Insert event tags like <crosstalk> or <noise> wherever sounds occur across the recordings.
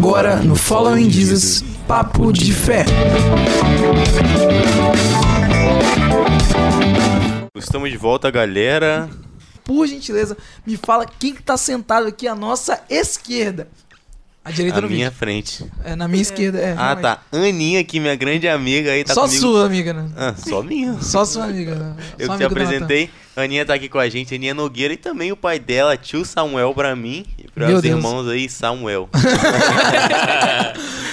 Agora no Following Jesus, Papo de Fé. Estamos de volta, galera. Por gentileza, me fala quem que tá sentado aqui à nossa esquerda. A direita no minha vídeo. frente. É, na minha esquerda, é. Ah, realmente. tá. Aninha aqui, minha grande amiga aí, tá Só comigo. sua amiga, né? Ah, só minha. <laughs> Só sua amiga. né? Eu Só que te apresentei. Aninha tá aqui com a gente, Aninha Nogueira e também o pai dela, tio Samuel, pra mim e para Meu os Deus. irmãos aí, Samuel. <laughs>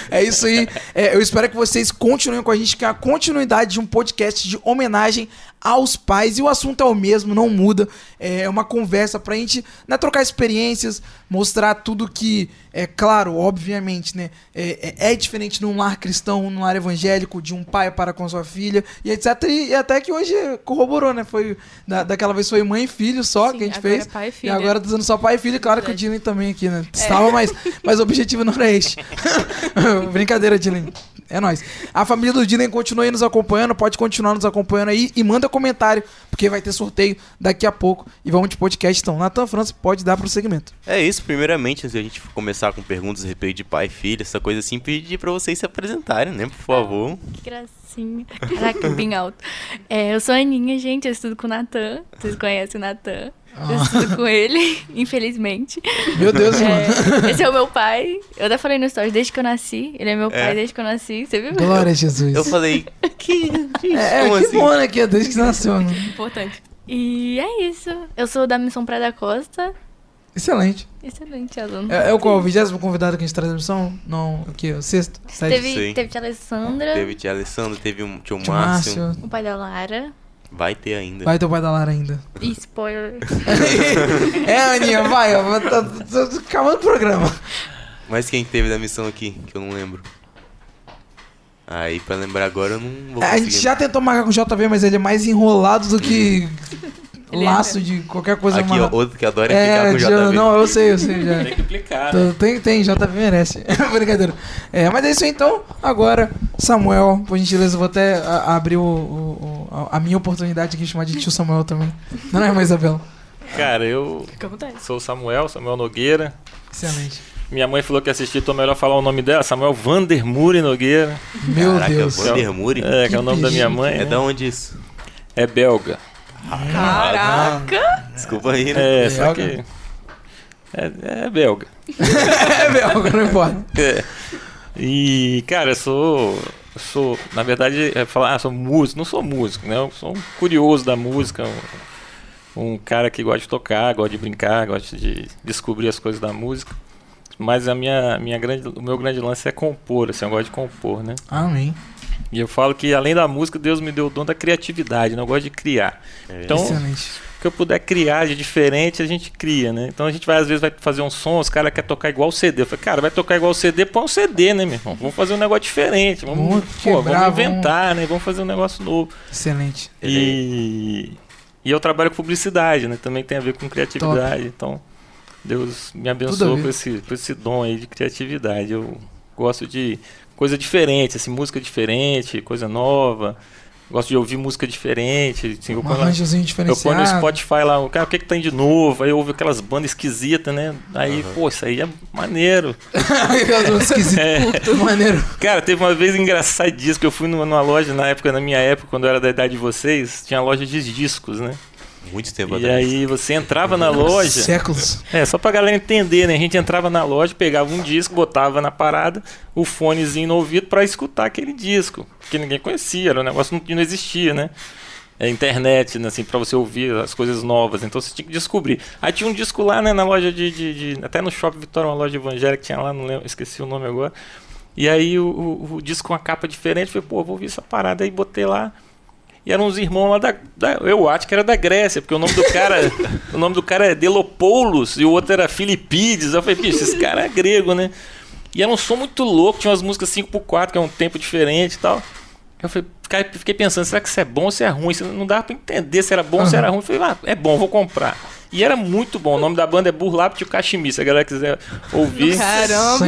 É isso aí. É, eu espero que vocês continuem com a gente, que é a continuidade de um podcast de homenagem aos pais. E o assunto é o mesmo, não muda. É uma conversa pra gente né, trocar experiências, mostrar tudo que, é claro, obviamente, né? É, é- é diferente num lar cristão, num lar evangélico, de um pai para com sua filha, e etc. E, e até que hoje corroborou, né? Foi, da, daquela vez foi mãe e filho só Sim, que a gente agora fez. é pai e E agora tá só pai e filho, claro que o. Dylan também aqui, né? Estava, mas, mas o objetivo não era este. <laughs> Brincadeira, Dylan. É nóis. A família do Dylan continua aí nos acompanhando, pode continuar nos acompanhando aí e manda comentário, porque vai ter sorteio daqui a pouco. E vamos de podcast então. Natan França pode dar prosseguimento. É isso, primeiramente, antes de a gente começar com perguntas a respeito de pai e filho, essa coisa assim, pedir pra vocês se apresentarem, né, por favor. Que gracinha. Caraca, bem alto. É, eu sou a Aninha, gente. Eu estudo com o Natan. Vocês conhecem o Natan. Ah. Eu estudo com ele, <laughs> infelizmente. Meu Deus, mano. É, esse é o meu pai. Eu até falei no story desde que eu nasci. Ele é meu pai É. desde que eu nasci. Você viu? Glória a Jesus. Eu falei, que... gente, é, é, como que assim? bom, né? Que é desde que você nasceu, né? Importante. E é isso. Eu sou da Missão Praia da Costa. Excelente. Excelente aluno. É, é o qual? O vigésimo convidado que a gente traz na missão? Não, o quê? O sexto? Sétimo? Sei. Teve, teve tia Alessandra, Teve tia Alessandro, teve um tio Tio Márcio. Márcio. o pai da Lara. Vai ter ainda. Vai ter o pai da Lara ainda. E spoiler. <laughs> é, Aninha, vai. Tá, acabando o programa. Mas quem teve da missão aqui, que eu não lembro? Aí, pra lembrar agora, eu não vou É, a conseguir. gente já tentou marcar com o JV, mas ele é mais enrolado do que <laughs> Ele laço de qualquer coisa Aqui, amarrado. outro que adora é, É, ficar com o JV. não, eu sei, eu sei já. Tem que implicar, né? Tem, tem, JV merece. <laughs> Brincadeira. É, mas é isso aí então. Agora, Samuel, por gentileza, eu vou até a- abrir o, o- o- a minha oportunidade aqui de chamar de tio Samuel também. Não é, mais Isabela? Cara, eu Fica à vontade. sou o Samuel, Samuel Nogueira. Excelente. Minha mãe falou que assistir, tô melhor falar o nome dela, Samuel Vandermure Nogueira. Meu Caraca, Deus. Vandermuri? É, que é o nome da minha mãe. É né? da onde isso? É belga. Caraca! Desculpa aí, né? É, só Belga? que. É, é belga. <laughs> é belga, não importa. É. E, cara, eu sou. eu sou, na verdade, é falar, ah, sou músico. Não sou músico, né? Eu sou um curioso da música. Um, um cara que gosta de tocar, gosta de brincar, gosta de descobrir as coisas da música. Mas a minha, minha grande, o meu grande lance é compor, assim, eu gosto de compor, né? Amém. E eu falo que além da música, Deus me deu o dom da criatividade, né? Eu gosto de criar. É. Então, Excelente. o que eu puder criar de diferente, a gente cria, né? Então a gente vai, às vezes, vai fazer um som, os caras querem tocar igual o CD. Eu falei, cara, vai tocar igual o CD, põe um CD, né, meu irmão? Vamos fazer um negócio diferente. Vamos, Vamos pô, quebrar, vamos inventar, né? Vamos fazer um negócio novo. Excelente. E, e eu trabalho com publicidade, né? Também tem a ver com criatividade. Então, Deus me abençoou com esse, com esse dom aí de criatividade. Eu gosto de coisa diferente, assim, música diferente, coisa nova. Gosto de ouvir música diferente. Assim, eu Um ponho lá- arranjozinho eu ponho no Spotify lá, o cara, o que que tem de novo? Aí eu ouvo aquelas bandas esquisitas, né? Aí, pô, isso aí é maneiro. <laughs> Esquisito. É. Maneiro. Cara, teve uma vez engraçadíssimo que eu fui numa, numa loja, na época, na minha época, quando eu era da idade de vocês, tinha loja de discos, né? Muito tempo E atrás. aí você entrava na loja. Séculos. É, só pra galera entender, né? A gente entrava na loja, pegava um disco, botava na parada, o fonezinho no ouvido pra escutar aquele disco. Porque ninguém conhecia, era um negócio que não existia, né? É internet, né, assim, pra você ouvir as coisas novas. Então você tinha que descobrir. Aí tinha um disco lá, né, na loja de. de- de- até no Shopping Vitória, uma loja evangélica que tinha lá, não lembro, esqueci o nome agora. E aí o, o- o disco com uma capa diferente, falei, pô, vou ouvir essa parada aí, botei lá. E eram uns irmãos lá da, da- Eu acho que era da Grécia, porque o nome do cara. <laughs> o nome do cara é Delopoulos e o outro era Filipides. Eu falei, bicho, esse cara é grego, né? E era um som muito louco, tinha umas músicas 5x4, que é um tempo diferente e tal. Eu falei, fiquei- pensando, será que isso é bom ou se é ruim? Isso não dava pra entender se era bom ou se era ruim. Eu falei, ah, é bom, vou comprar. E era muito bom. O nome da banda é Burlap Tio Cachimbi, se a galera quiser ouvir. Caramba!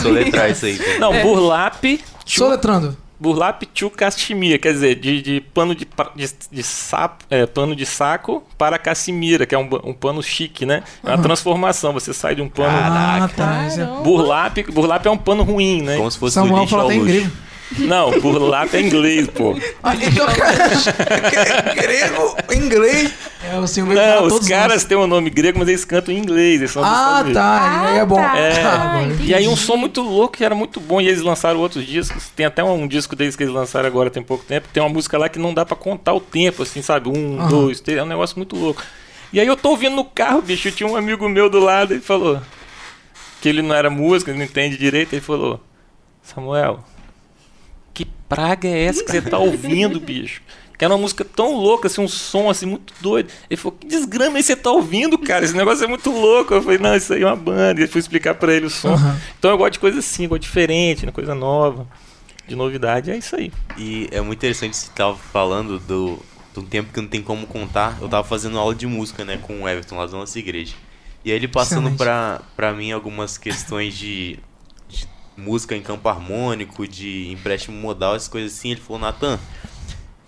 Soletrar isso aí. Não, É. Burlap Tio Soletrando. Burlap to cachemira, quer dizer, de, de pano de, de, de sapo, é, pano de saco para cachemira, que é um, um pano chique, né? É uma transformação, você sai de um pano... Ah, tá. é-. Burlap, burlap é um pano ruim, né? Como se fosse do Samuel lixo ao luxo. grego. Não, burlap é inglês, pô. Ah, então, cara, grego, inglês. É, o senhor Não, os todos caras nós. têm um nome grego, mas eles cantam em inglês. Eles são Ah, tá. aí é bom. tá. É. Ah. E aí um som muito louco que era muito bom. E eles lançaram outros discos. Tem até um, disco deles que eles lançaram agora tem pouco tempo. Tem uma música lá que não dá pra contar o tempo, assim, sabe? Um, Aham. dois, três. É um negócio muito louco. E aí eu tô ouvindo no carro, bicho. Tinha um amigo meu do lado e falou que ele não era músico, ele não entende direito. Ele falou: Samuel, praga é essa que você tá ouvindo, <laughs> bicho? Que era uma música tão louca, assim, um som assim muito doido. Ele falou, que desgrama aí você tá ouvindo, cara? Esse negócio é muito louco. Eu falei, não, isso aí é uma banda. E eu fui explicar pra ele o som. Aham. Então eu gosto de coisa assim, eu gosto de diferente, né? coisa nova, de novidade. É isso aí. E é muito interessante você tava falando do, de um tempo que não tem como contar. Eu tava fazendo aula de música, né, com o Everton lá da nossa igreja. E aí ele passando pra, pra mim algumas questões de música em campo harmônico, de empréstimo modal, essas coisas assim, ele falou, Natan,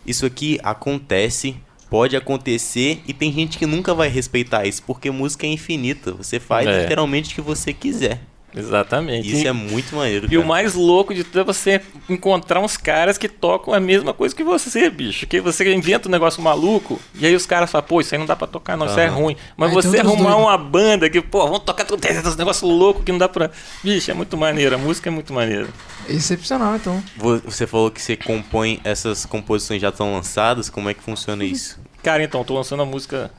isso aqui acontece, pode acontecer e tem gente que nunca vai respeitar isso, porque música é infinita. Você faz É. literalmente o que você quiser. Exatamente. Isso e, é muito maneiro. e o cara. mais louco de tudo é você encontrar uns caras que tocam a mesma coisa que você, bicho. Que você inventa um negócio maluco e aí os caras falam, pô, isso aí não dá pra tocar, não, isso é ruim. Mas Aí você tem outros arrumar uma banda que, pô, vamos tocar tudo, <laughs> tem esse negócio louco que não dá pra. Bicho, é muito maneiro, a música é muito maneira. Excepcional, então. Vo- Você falou que você compõe, essas composições já estão lançadas, como é que funciona isso? Cara, então, tô lançando a música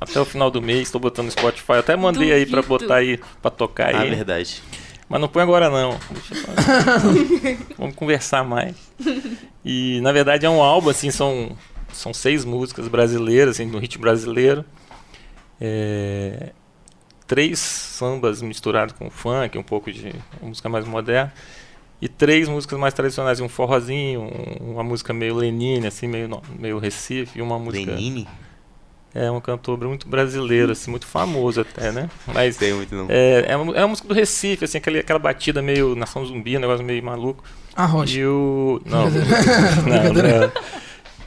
até o final do mês, tô botando no Spotify. Até mandei aí pra Duvido. botar aí, pra tocar Ah, aí. verdade. Mas não põe agora não. Deixa eu- <laughs> Vamos conversar mais. E na verdade é um álbum, assim, são, são seis músicas brasileiras, assim, no ritmo brasileiro. É, três sambas misturados com funk, um pouco de música mais moderna. E três músicas mais tradicionais, um forrozinho, um- uma música meio Lenine, assim, meio, meio Recife, e uma música. Lenine? É um cantor muito brasileiro, assim, muito famoso até, né? Mas Sei muito não. é, é, uma, é uma música do Recife, assim, aquele, aquela batida meio nação zumbi, um negócio meio maluco. A rocha. E o. Não, <laughs> não, não.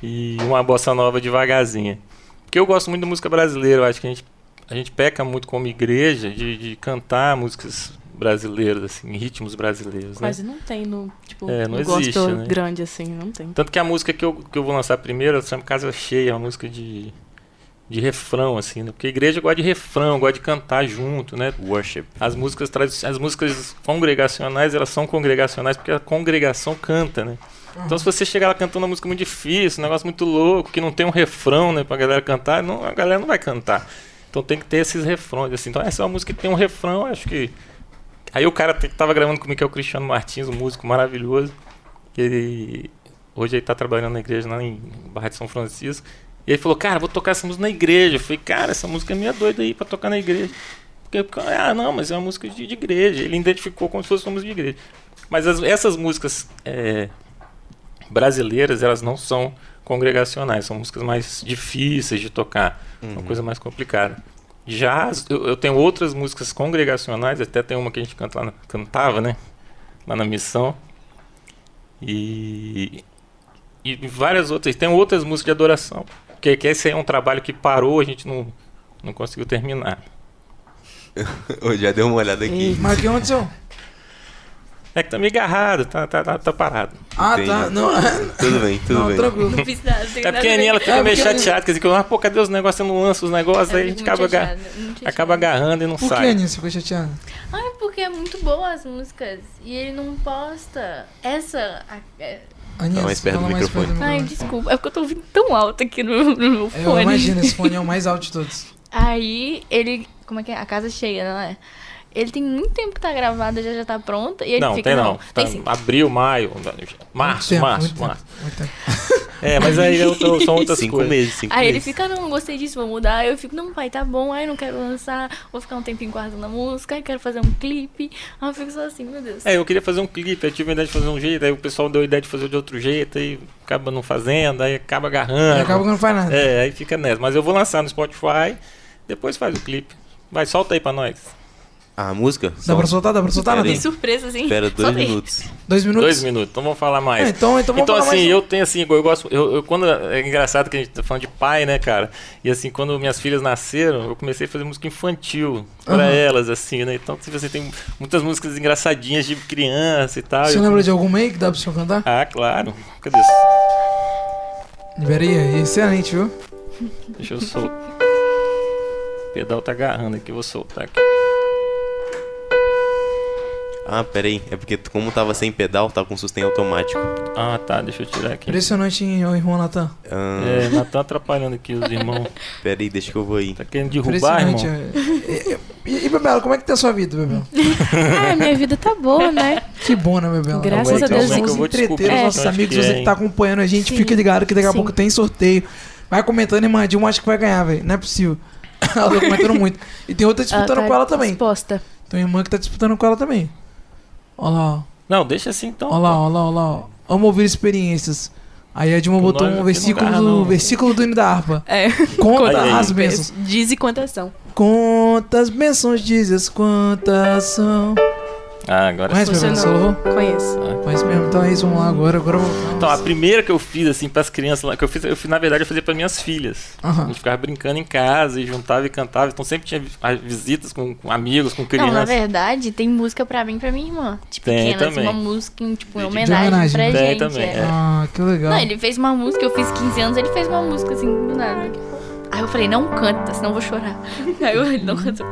E uma bossa nova devagarzinha. Porque eu gosto muito da música brasileira, eu acho que a gente, a gente peca muito como igreja de, de cantar músicas brasileiras, assim, em ritmos brasileiros, né? Quase não tem no, tipo, É, não existe, né? grande assim, não tem. Tanto que a música que eu, que eu vou lançar primeiro, ela chama Casa Cheia, é uma música de, de refrão, assim, né? Porque a igreja gosta de refrão, gosta de cantar junto, né? Worship. As músicas as músicas congregacionais, elas são congregacionais porque a congregação canta, né? Então se você chegar lá cantando uma música muito difícil, um negócio muito louco, que não tem um refrão, né, pra galera cantar, não, a galera não vai cantar. Então tem que ter esses refrões, assim. Então essa é uma música que tem um refrão, acho que... Aí o cara que tava gravando comigo, que é o Cristiano Martins, um músico maravilhoso, ele... Hoje ele tá trabalhando na igreja lá em Barra de São Francisco. E ele falou, cara, vou tocar essa música na igreja. Eu falei, cara, essa música é meio doida aí pra tocar na igreja. Porque, ah, não, mas é uma música de, de igreja. Ele identificou como se fosse uma música de igreja. Mas as- essas músicas é, brasileiras, elas não são congregacionais. São músicas mais difíceis de tocar. Uma coisa mais complicada. Já eu, eu tenho outras músicas congregacionais, até tem uma que a gente canta na- cantava, né? Lá na missão. E, e várias outras. Tem outras músicas de adoração. Porque que esse aí é um trabalho que parou, a gente não, não conseguiu terminar. <laughs> Eu já dei uma olhada aqui. Mas o que aconteceu? É que tá meio agarrado, tá, tá, tá, tá parado. Ah, Entendi. tá. Não, Tudo bem, tudo não bem. tranquilo. Não fiz nada. É porque a a ver. Aninha ela fica É, meio a chateada, quer dizer, que, ah, pô, cadê os negócios? Você não lança os negócios, Eu aí a gente acaba, aga- chateada, muito acaba agarrando e não Por que, sai. Aninha, você ficou chateada? Ai, porque é muito boa as músicas. E ele não posta. Essa. a- é- Aninha, Fala mais perto do mais microfone. perto do Ai, desculpa. É porque eu tô ouvindo tão alto aqui no, no meu Eu fone. imagino, esse fone é o <laughs> mais alto de todos. Aí ele. Como é que é? A casa cheia, não é? Ele tem muito tempo que tá gravada, já já tá pronta. E ele Não, fica. tem não. Tem Tá, sim. abril, maio, março, Muito tempo, março, muito março. tempo, muito tempo. <laughs> É, mas aí eu tô- são outras Cinco coisas. meses, cinco Aí ele meses. fica, não, gostei disso, vou mudar. Aí eu fico, não, pai, tá bom, aí não quero lançar, vou ficar um tempinho guardando a música, aí quero fazer um clipe. Aí eu fico só assim, meu Deus. É, eu queria fazer um clipe, eu tive a ideia de fazer um jeito, aí o pessoal deu a ideia de fazer de outro jeito, aí acaba não fazendo, aí acaba agarrando. E acaba que não faz nada. É, aí fica nessa. Mas eu vou lançar no Spotify, depois faz o clipe. Vai, solta aí pra nós. A música? Dá pra soltar? Dá pra soltar. Que Natan? surpresa, assim. Espera dois Soltei. minutos. Dois minutos? Dois minutos, então vamos falar mais. É, então, então vamos Então, falar assim, mais. eu tenho assim, eu gosto. Eu, eu- quando, é engraçado que a gente tá falando de pai, né, cara? E assim, quando minhas filhas nasceram, eu comecei a fazer música infantil pra Aham. elas, assim, né? Então, tipo assim, tem muitas músicas engraçadinhas de criança e tal. Você Eu- lembra de alguma aí que dá pro senhor cantar? Ah, claro. Cadê? Libera aí, excelente, viu? Deixa eu soltar. O pedal tá agarrando aqui, eu vou soltar aqui. Ah, pera aí. É porque como tava sem pedal, tava com sustento automático. Ah, tá, deixa eu tirar aqui. Impressionante, hein, irmão Natan? Ah, É, Natan atrapalhando aqui os irmãos. <laughs> Pera aí, deixa que eu vou aí. Tá querendo derrubar, Impressionante. irmão? é. E, e, Bebela, como é que tá a sua vida, Bebela? <laughs> Ah, minha vida tá boa, né? Que bom, né, Bebela? Graças a Deus, Vamos eu vou entreter os É. nossos amigos, que é, você que hein? tá acompanhando a gente, Sim. fica ligado que daqui a Sim. pouco tem sorteio. Vai comentando e mande um, acho que vai ganhar, velho. Não é possível. <laughs> ela tá comentando muito. E tem outra disputando tá com ela também. Disposta. Tem uma irmã que tá disputando com ela também. Olha lá. Não, deixa assim então. Olha lá, olha lá, olha lá. ó. Amo ouvir experiências. Aí a Dilma botou um versículo garra, do, versículo do hino da harpa. É. Conta as bênçãos. Diz e quantas são. Quantas bênçãos dizes, quantas são. Ah, agora Conhece, esse Funcionou. louvor? Conheço. Conhece mesmo. Então é isso, vamos lá agora. Agora eu vou. Então, a primeira que eu fiz, assim, pras crianças lá, que eu fiz, eu fiz, na verdade, eu fazia para minhas filhas. A Aham. gente ficava brincando em casa e juntava e cantava. Então sempre tinha vi- as visitas com, com amigos, com Não, crianças. na verdade, tem música pra mim e pra minha irmã. Tipo, Tem pequena, assim, também. uma música em, tipo, em homenagem, homenagem, pra né? Tem gente. também, é. é. Ah, que legal. Não, ele fez uma música, eu fiz 15 anos, ele fez uma música assim, do nada. Aí eu falei, não canta, senão eu vou chorar. <laughs> Aí eu, ele não cantou.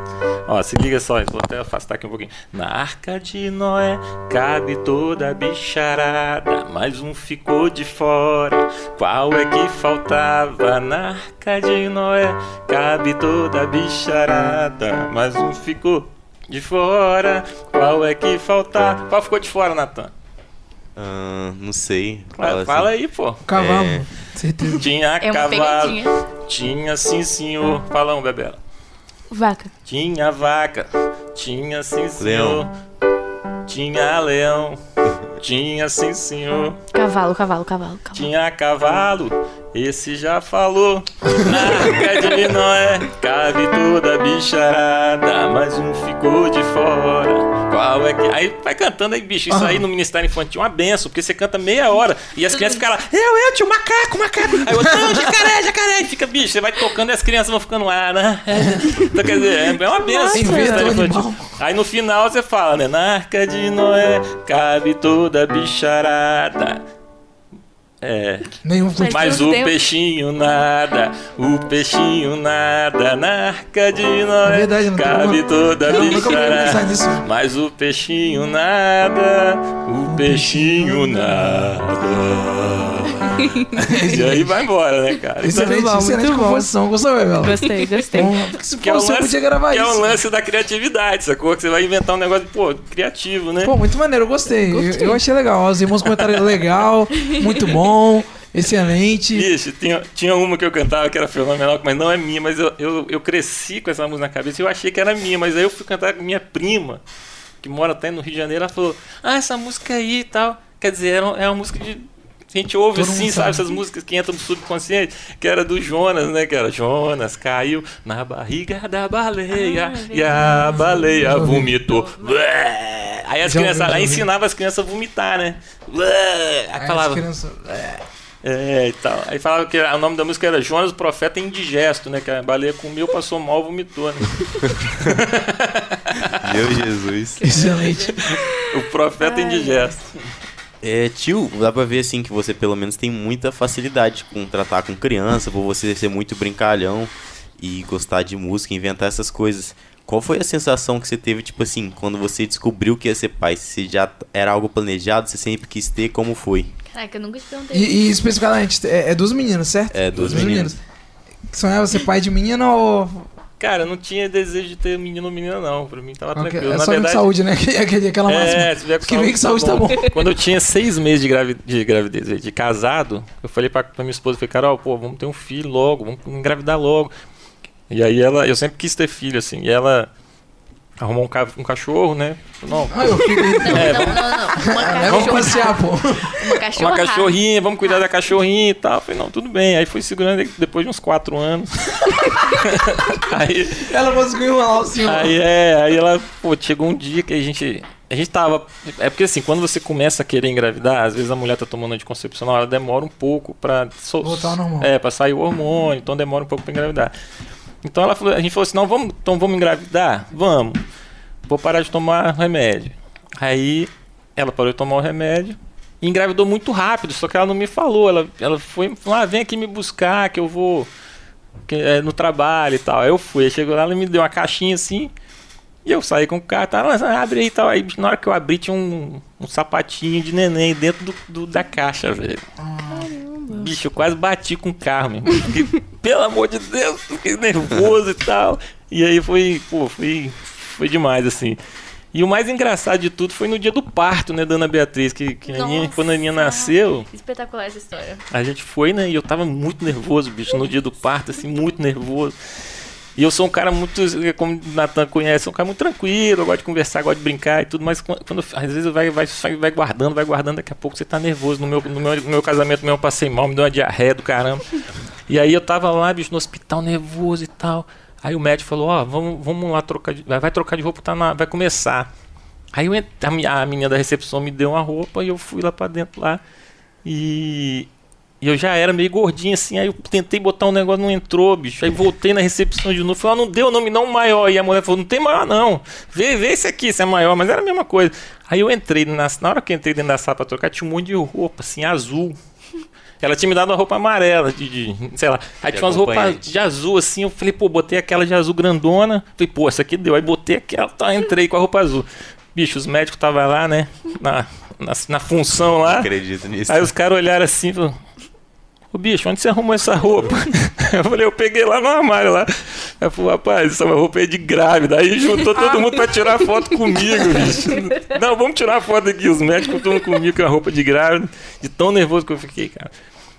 Ó, se liga só, vou até afastar aqui um pouquinho. Na arca de Noé cabe toda a bicharada, mas um ficou de fora. Qual é que faltava? Na arca de Noé cabe toda a bicharada, mas um ficou de fora. Qual é que faltava? Qual ficou de fora, Natan? Ah, não sei. Fala, assim. aí, pô. Cavalo. É. Certeza. Tinha É uma cavalo. pegadinha. Tinha sim, senhor. Fala um, Bebela. Vaca. Tinha vaca, tinha sim senhor. Leão. Tinha leão, tinha sim senhor. Cavalo, cavalo, cavalo, cavalo. Tinha cavalo, esse já falou. Na arca de Noé cabe toda bicharada, mas um ficou de fora. Qual é que. Aí vai cantando aí, bicho. Isso aí no Ministério Infantil é uma benção, porque você canta meia hora e as crianças ficam lá, eu, eu, tio, macaco, macaco. Aí eu, não, jacaré, jacaré. Aí fica, bicho, você vai tocando e as crianças vão ficando lá, né? Então, quer dizer, é uma benção. Nossa. no Ministério Inventa Infantil. Aí no final você fala, né? Na arca de Noé cabe toda bicharada. É. Nenhum. Mas Mas o tem- peixinho nada, o peixinho nada, na arca de Noé É verdade, não cabe toda a bicharada. nisso. Mas o peixinho nada, o peixinho nada. <laughs> e aí vai embora, né, cara? Então, Excelente, bom, excelente muito bom. composição. Gostou, Bebela? Gostei, gostei. Bom, porque que é, o fosse, eu lance, podia gravar que é isso. o lance da criatividade, sacou? Que você vai inventar um negócio, pô, criativo, né? Pô, muito maneiro, eu gostei. Eu, eu achei legal. Os irmãos comentaram legal, <laughs> muito bom, excelente. Bicho, tinha, tinha uma que eu cantava que era fenomenal, mas não é minha, mas eu, eu, eu cresci com essa música na cabeça e eu achei que era minha, mas aí eu fui cantar com minha prima, que mora até no Rio de Janeiro, ela falou, ah, essa música aí e tal. Quer dizer, era, é uma música de. A gente ouve Todo assim, mundo sabe? sabe. Essas músicas que entram no subconsciente, que era do Jonas, né? Que era Jonas caiu na barriga da baleia Ah, e a baleia ouvi. vomitou. Aí as Já ouvi, crianças, já aí ouvi. ensinava as crianças a vomitar, né? Aí falava. crianças- É, e tal. Aí falava que o nome da música era Jonas, o profeta indigesto, né? Que a baleia comeu, passou mal, vomitou, né? <laughs> <laughs> Meu Jesus. Excelente. O profeta indigesto. É, tio, dá pra ver assim que você pelo menos tem muita facilidade com tratar com criança, por você ser muito brincalhão e gostar de música, inventar essas coisas. Qual foi a sensação que você teve, tipo assim, quando você descobriu que ia ser pai? Se já era algo planejado, você sempre quis ter, como foi? Caraca, eu nunca te perguntei. E, e especificamente, é, é duas meninas, certo? É, duas meninas. Sonhava ser pai de menina ou. Cara, eu não tinha desejo de ter menino ou menina, não. Pra mim tava Ok, tranquilo. É Na só verdade, com saúde, né? <laughs> Aquele- Aquela máxima. É, se vier com Que vem com saúde, tá bom. Quando eu tinha seis meses de, gravi de gravidez, de casado, eu falei pra, pra minha esposa, falei, Carol, pô, vamos ter um filho logo, vamos engravidar logo. E aí ela, eu sempre quis ter filho, assim, e ela arrumou um, ca- um cachorro, né? Não, Ah, eu fico. Não, É, não, não, não. Uma É, vamos passear, pô. Uma cachorra. uma cachorrinha, vamos cuidar da cachorrinha e tal. Eu falei, não, tudo bem. Aí fui segurando depois de uns quatro anos. <laughs> aí, Ela conseguiu enrolar o senhor. aí, é, aí ela, pô, chegou um dia que a gente. A gente tava. É porque assim, quando você começa a querer engravidar, às vezes a mulher tá tomando anticoncepcional, ela demora um pouco pra. sol- Voltar ao normal. É, pra sair o hormônio, então demora um pouco pra engravidar. Então ela falou, a gente falou assim, não, vamos, então vamos engravidar? Vamos. Vou parar de tomar remédio. Aí ela parou de tomar o remédio e engravidou muito rápido, só que ela não me falou. Ela, ela foi, falou, ah, vem aqui me buscar que eu vou que, é, no trabalho e tal. Aí eu fui, aí chegou lá, ela me deu uma caixinha assim. E eu saí com o cara, tá, "Ah, abre aí e tal. Aí na hora que eu abri tinha um, um sapatinho de neném dentro do, do- da caixa, velho. Bicho, eu quase bati com o carro, meu. irmão. Fiquei, <laughs> Pelo amor de Deus, fiquei nervoso e tal. E aí foi, pô, foi, foi demais, assim. E o mais engraçado de tudo foi no dia do parto, né, da Ana Beatriz, que, que a Aninha, quando a Aninha nasceu, Espetacular essa história. a gente foi, né, e eu tava muito nervoso, bicho, no dia do parto, assim, muito nervoso. E eu sou um cara muito, como o Natan conhece, um cara muito tranquilo, eu gosto de conversar, gosto de brincar e tudo, mas quando, às vezes vai, vai, vai, guardando, vai guardando, daqui a pouco você tá nervoso. No meu, no meu, no meu casamento mesmo eu passei mal, me deu uma diarreia do caramba. E aí eu tava lá, bicho, no hospital, nervoso e tal. Aí o médico falou, ó, vamos, vamos lá trocar de. Vai, vai trocar de roupa, tá na, vai começar. Aí eu, a, mi- a menina da recepção me deu uma roupa e eu fui lá pra dentro lá. E, e eu já era meio gordinho assim, aí eu tentei botar um negócio, não entrou, bicho. Aí voltei na recepção de novo, falei, ah, não deu, não me dá um maior. E a mulher falou, não tem maior não. Vê, vê esse aqui, esse é maior, mas era a mesma coisa. Aí eu entrei, na, na hora que eu entrei dentro da sala pra trocar, tinha um monte de roupa, assim, azul. Ela tinha me dado uma roupa amarela, de, de- sei lá. Aí De tinha umas roupas de azul, assim. Eu falei, pô, botei aquela de azul grandona. Falei, pô, essa aqui deu. Aí botei aquela, tá, entrei com a roupa azul. Bicho, os médicos estavam lá, né? Na, na, na função lá. Acredito nisso. Aí os caras olharam assim e falaram: Ô bicho, onde você arrumou essa roupa? <laughs> Eu falei, eu peguei lá no armário lá. Eu falei, rapaz, essa roupa é de grávida. Aí juntou todo mundo pra tirar foto comigo, bicho. Não, vamos tirar foto aqui. Os médicos estão comigo com a roupa de grávida. De tão nervoso que eu fiquei, cara.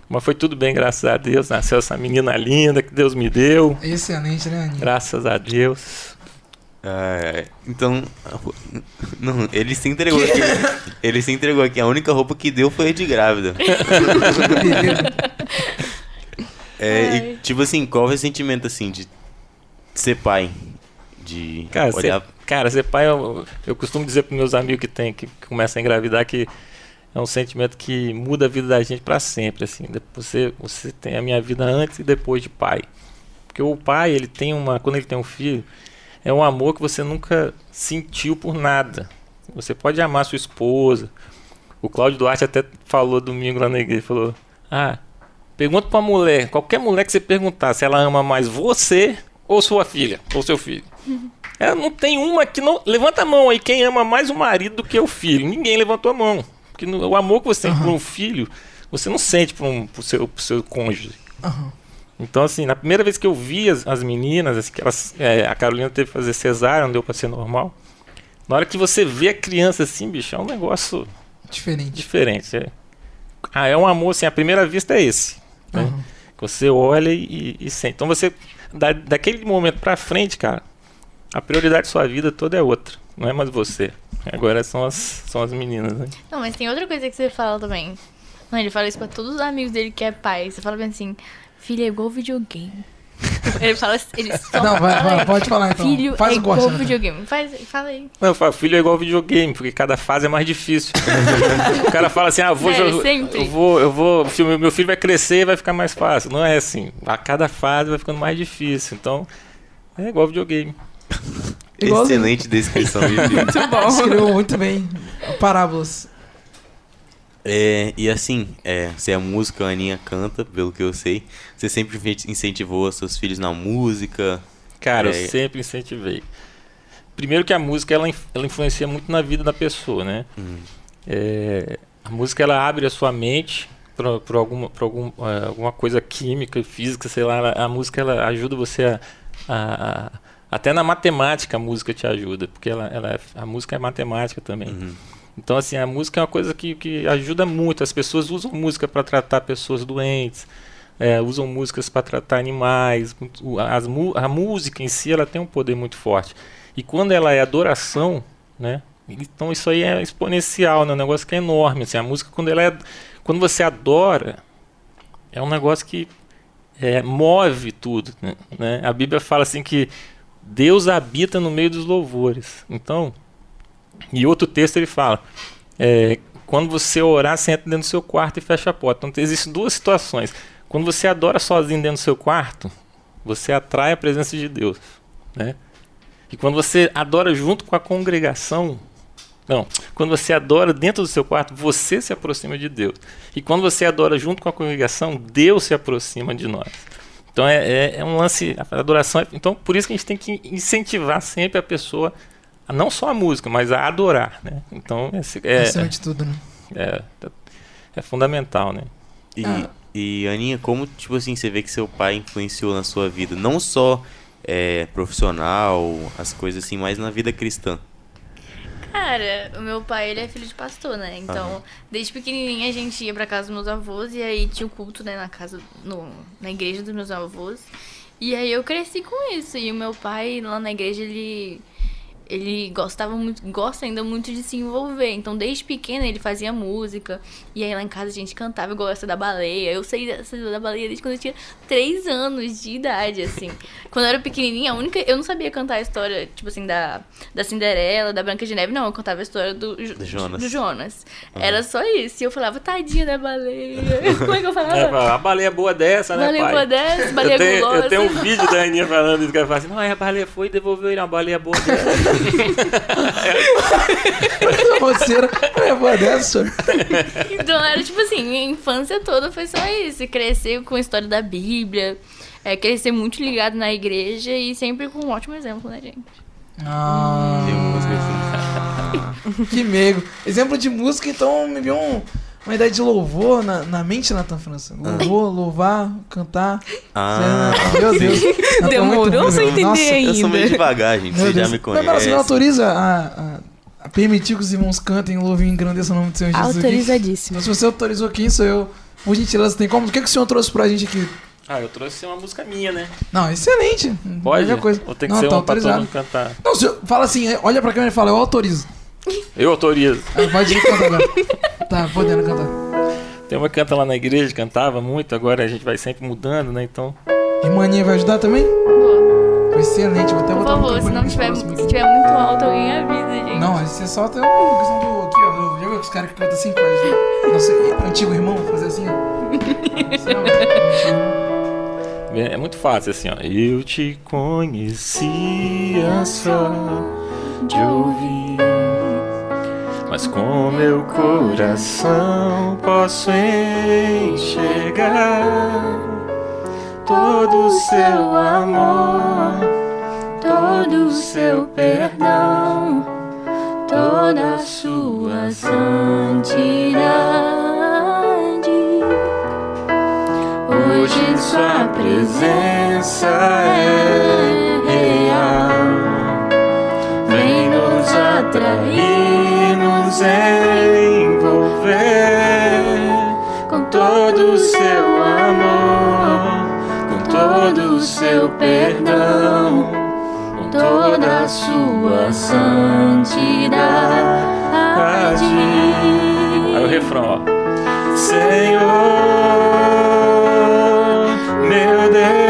Mas foi tudo bem, graças a Deus. Nasceu essa menina linda que Deus me deu. Excelente, né, Aninha? Graças a Deus. Então, <laughs> não, ele se entregou aqui. <laughs> Ele se entregou aqui. A única roupa que deu foi a de grávida. <laughs> É, e, tipo assim, qual é o sentimento assim de ser pai? De Cara, ser, olhar. cara, ser pai, eu, eu costumo dizer para meus amigos que tem que, que começam a engravidar que é um sentimento que muda a vida da gente para sempre, assim. Você, você tem a minha vida antes e depois de pai. Porque o pai, ele tem uma, quando ele tem um filho, é um amor que você nunca sentiu por nada. Você pode amar sua esposa. O Cláudio Duarte até falou domingo lá na igreja, falou: "Ah, pergunta pra mulher, qualquer mulher que você perguntar se ela ama mais você ou sua filha, ou seu filho. Ela não tem uma que não. Levanta a mão aí, quem ama mais o marido do que o filho. Ninguém levantou a mão. Porque no- o amor que você tem por um filho, você não sente por, um, por, seu, por seu cônjuge. Aham. Então, assim, na primeira vez que eu vi as, as meninas, assim, que elas, é, a Carolina teve que fazer cesárea, não deu pra ser normal. Na hora que você vê a criança assim, bicho, é um negócio Diferente. diferente. É, ah, é um amor, assim, a primeira vista é esse. né? Aham. Que você olha e, e sente. Então você, da, daquele momento pra frente, cara, a prioridade de sua vida toda é outra. Não é mais você. Agora são as, são as meninas, né? Não, mas tem outra coisa que você fala também. Não, ele fala isso pra todos os amigos dele que é pai. Você fala bem assim, filho é igual videogame. <laughs> Ele fala ele <laughs> só Não, vai, fala vai, pode falar então. Filho Faz é igual né? videogame. Faz, fala aí. Não, eu falo, filho é igual videogame, porque cada fase é mais difícil. <laughs> o cara fala assim, ah, vou, É, eu vou, eu vou, meu- filho vai crescer e vai ficar mais fácil. Não é assim. A cada fase vai ficando mais difícil. Então, é igual videogame. Excelente descrição, Vivi. Escreveu muito bem. Parábolas. É, e assim, é, você é música, a Aninha canta, pelo que eu sei. Você sempre incentivou seus filhos na música. Cara, É. eu sempre incentivei. Primeiro que a música ela, ela influencia muito na vida da pessoa, né? Hum. É, a música ela abre a sua mente para alguma, pra algum, eh, alguma coisa química, física, sei lá. A música ela ajuda você a, a- a- até na matemática a música te ajuda, porque ela, ela é- a música é matemática também. Uhum. Então, assim, a música é uma coisa que, que ajuda muito. As pessoas usam música para tratar pessoas doentes, é, usam músicas para tratar animais. As, a música em si ela tem um poder muito forte. E quando ela é adoração, né? Então isso aí é exponencial, né? Um negócio que é enorme. Assim, a música quando ela é, quando você adora, é um negócio que é, move tudo, né? A Bíblia fala assim que Deus habita no meio dos louvores. Então, e outro texto ele fala, é, quando você orar, você entra dentro do seu quarto e fecha a porta. Então existem duas situações. Quando você adora sozinho dentro do seu quarto, você atrai a presença de Deus, né? E quando você adora junto com a congregação, não, quando você adora dentro do seu quarto, você se aproxima de Deus. E quando você adora junto com a congregação, Deus se aproxima de nós. Então é, é, é um lance, a adoração. É, então por isso que a gente tem que incentivar sempre a pessoa, não só a música, mas a adorar, né? Então esse, é, Acima de tudo, né? é, é fundamental, né? E, Ah. e Aninha, como tipo assim, você vê que seu pai influenciou na sua vida? Não só é, profissional, as coisas assim, mas na vida cristã. Cara, o meu pai, ele é filho de pastor, né? Então, Aham. desde pequenininha a gente ia pra casa dos meus avós e aí tinha o culto, né, na casa, no, na igreja dos meus avós. E aí eu cresci com isso. E o meu pai, lá na igreja, ele ele gostava muito, gosta ainda muito de se envolver. Então, desde pequena ele fazia música. E aí lá em casa a gente cantava igual essa da baleia. Eu sei dessa da baleia desde quando eu tinha 3 anos de idade, assim. quando eu era pequenininha, a única. Eu não sabia cantar a história, tipo assim, da, da Cinderela, da Branca de Neve, não. Eu cantava a história do, Do Jonas. do Jonas. Era só isso. E eu falava, tadinha da baleia. <laughs> Como é que eu É, falava? a baleia boa dessa, né, baleia pai? boa dessa, baleia eu, tenho, gulosa. eu tenho um vídeo da Aninha <laughs> falando isso, que ela fala assim, não, a baleia foi e devolveu ele uma baleia boa dessa. Você é boa dessa, senhor. Então era tipo assim, minha infância toda foi só isso. Crescer com a história da Bíblia, é, crescer muito ligado na igreja e sempre com um ótimo exemplo, né, gente? Ah, Tem música assim. que meigo. Exemplo de música, então me veio um- uma ideia de louvor na, na mente, Natan França. Louvor, louvar, cantar. Ah, Zé, Meu Deus. Natan, Demorou muito bom, pra meu. entender Nossa, ainda. eu sou meio devagar, gente. Meu Você já me Mas, conhece. você não autoriza a, a, a permitir que os irmãos cantem, louvem e engrandeçam o nome do Senhor Jesus? Autorizadíssimo. Mas se você autorizou quem sou eu, por gentileza, tem como? O que, que o senhor trouxe pra gente aqui? ah, eu trouxe uma música minha, né? Não, excelente. Pode? Coisa. Ou tem que não, ser tá uma pra todo autorizado. mundo cantar? Não, o senhor fala assim, olha pra câmera e fala, eu autorizo. Eu autorizo. Ah, pode cantar agora. tá, podendo cantar. Tem uma que canta lá na igreja, cantava muito, agora a gente vai sempre mudando, né? Então, Irmaninha vai ajudar também? Boa. Excelente, vou até Por botar o favor, se não mais tiver, próximo se tiver muito alto, alguém avisa, gente. Não, aí você só tem uma questão do. Aqui, ó. Já viu os caras que cantam assim, quase. Nosso antigo irmão fazer assim, ó. Assim, ó. é muito fácil assim, ó. Eu te conhecia só de ouvir, mas com meu coração posso enxergar todo o seu amor, todo o seu perdão, toda a sua santidade. Hoje sua presença é real. Vem nos atrair, nos envolver com todo o seu amor, com todo o seu perdão, com toda a sua santidade. Aí o refrão, ó. Senhor, meu Deus,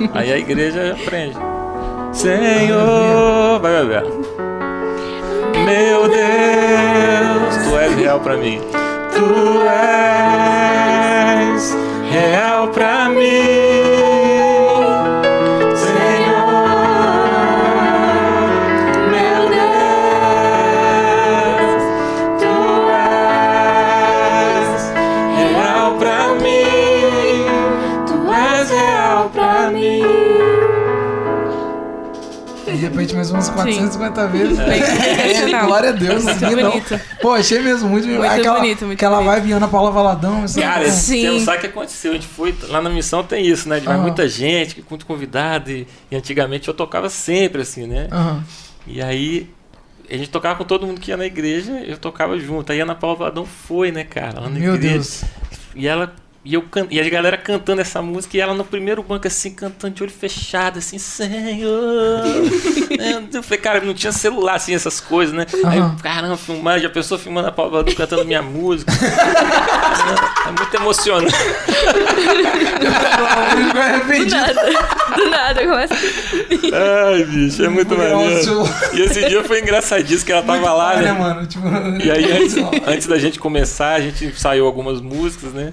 <laughs> aí a igreja aprende. Senhor, vai, vai. Meu Deus, tu és real pra mim. Tu és real pra mim. 50 vezes. É. <laughs> É, glória a Deus. Muito. Não. Pô, achei mesmo muito, muito aquela, bonito. Muito aquela bonito. vibe Ana Paula Valadão. Cara, né? sim. sabe o que aconteceu? A gente foi, lá na missão tem isso, né? De uhum. muita gente, muito convidado. E, e, antigamente eu tocava sempre, assim, né? Uhum. E aí a gente tocava com todo mundo que ia na igreja, eu tocava junto. Aí a Ana Paula Valadão foi, né, cara? Lá na Meu igreja. Deus. E ela e, eu can... e a galera cantando essa música e ela no primeiro banco, assim, cantando de olho fechado, assim, Senhor. <laughs> eu falei, cara, não tinha celular, assim, essas coisas, né? Aí, Aham. eu, caramba, filmar, já pensou filmando a Paula cantando minha música. é muito emocionante. Do nada. Do nada, começa. Ai, bicho, é muito maneiro. E esse dia foi engraçadíssimo, que ela tava lá, Pai, né? mano? Tipo, E aí, <laughs> antes, antes da gente começar, a gente ensaiou algumas músicas, né?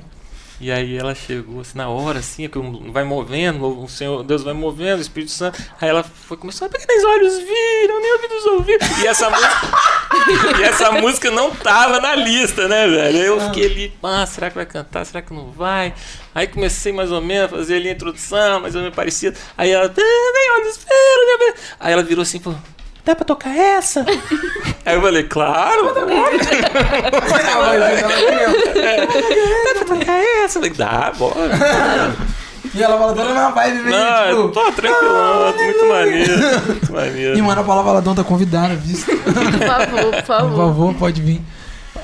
E aí ela chegou assim, na hora, assim, que vai movendo, o Senhor, Deus vai movendo, o Espírito Santo. Aí ela foi começou a nem olhos viram, nem ouvidos ouviram. E essa música. <laughs> e essa música não tava na lista, né, velho? Aí eu fiquei ali, ah, será que vai cantar? Será que não vai? Aí comecei mais ou menos a fazer ali a introdução, mais ou menos parecida. Aí ela, "Ah, nem olhos viram, nem ouvidos." Aí ela virou assim falou. Dá pra tocar essa? <laughs> Aí eu falei, claro! <laughs> Dá pra tocar essa? Eu falei, dá, bora. E ela Valadão na vibe mesmo, Não, eu tipo... tô tranquilão, muito maneiro. Muito maneiro. E mano, a Paula Valadão tá convidada, visto? Por favor, por Por favor. favor, pode vir.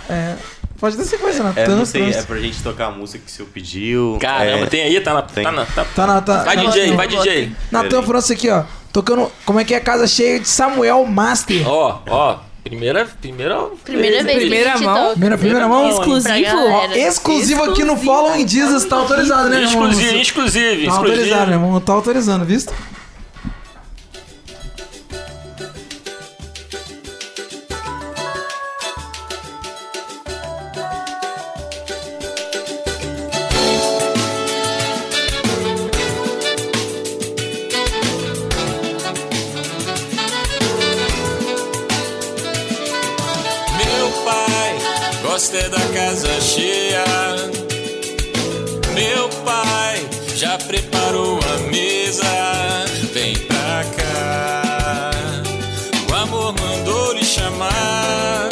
É, pode ter sequência, Natan. É, não sei, é pra gente tocar a música que o senhor pediu. Caramba, é, tem aí? Tá na. Tem. Tá na tá- Tá na... Tá, Vai, tá- DJ, vai. DJ. Natan França aqui, ó. Tocando... Como é que é? Casa cheia de Samuel Master. Ó, ó. Primeira. Primeira. Primeira vez Primeira a mão. Primeira, primeira mão? Exclusivo? galera. Exclusivo aqui no Follow in Jesus. Tá autorizado, né, irmão? Exclusivo, exclusive. Tá autorizado, né, exclusivo. irmão? Tá autorizando, visto? Da casa cheia. Meu pai já preparou a mesa. Vem pra cá. O amor mandou lhe chamar.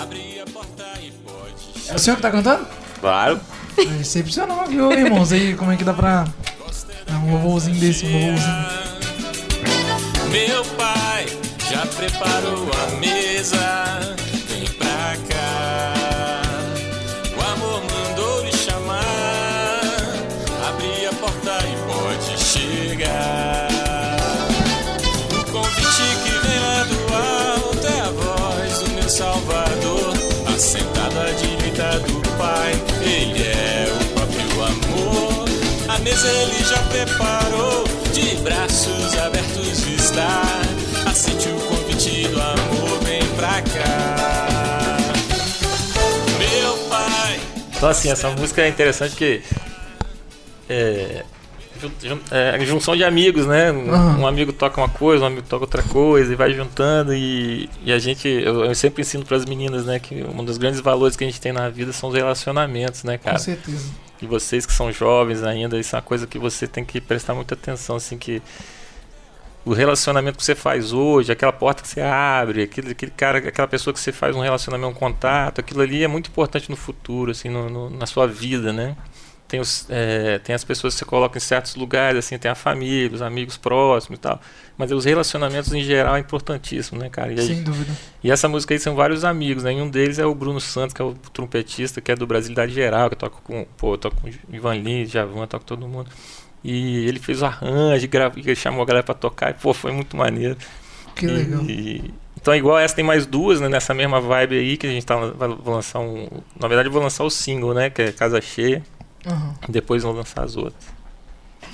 Abri a porta e pode É o senhor que tá cantando? Claro. É excepcional, viu, irmãos? Aí, como é que dá pra... É um vovôzinho desse, um vovôzinho. Meu pai já preparou a mesa. Ele já preparou, de braços abertos está. Aceite o convite do amor, vem pra cá. Meu Pai. Então, assim, essa música é interessante que. É. É a junção de amigos, né? Um, Aham. um amigo toca uma coisa, um amigo toca outra coisa, e vai juntando. E, e a gente. Eu, eu sempre ensino para as meninas, né? Que um dos grandes valores que a gente tem na vida são os relacionamentos, né, Com cara? certeza. E vocês que são jovens ainda, isso é uma coisa que você tem que prestar muita atenção, assim, que o relacionamento que você faz hoje, aquela porta que você abre, aquele, aquele cara, aquela pessoa que você faz um relacionamento, um contato, aquilo ali é muito importante no futuro, assim, no, no- na sua vida, né? Tem, os, é, tem as pessoas que você coloca em certos lugares, assim, tem a família, os amigos próximos e tal. Mas os relacionamentos em geral é importantíssimo, né, cara? E aí- Sem dúvida. e essa música aí são vários amigos, né? E um deles é o Bruno Santos, que é o trompetista, que é do Brasilidade Geral, que toca com, pô, eu toco com Ivan Lins, Javan, toca com todo mundo. E ele fez o arranjo, grava, ele chamou a galera pra tocar, e pô, foi muito maneiro. Que E- legal. e- então, igual essa, tem mais duas, né? Nessa mesma vibe aí, que a gente tá, vai lançar um... Na verdade, eu vou lançar o single, né? Que é Casa Cheia, E depois vou lançar as outras.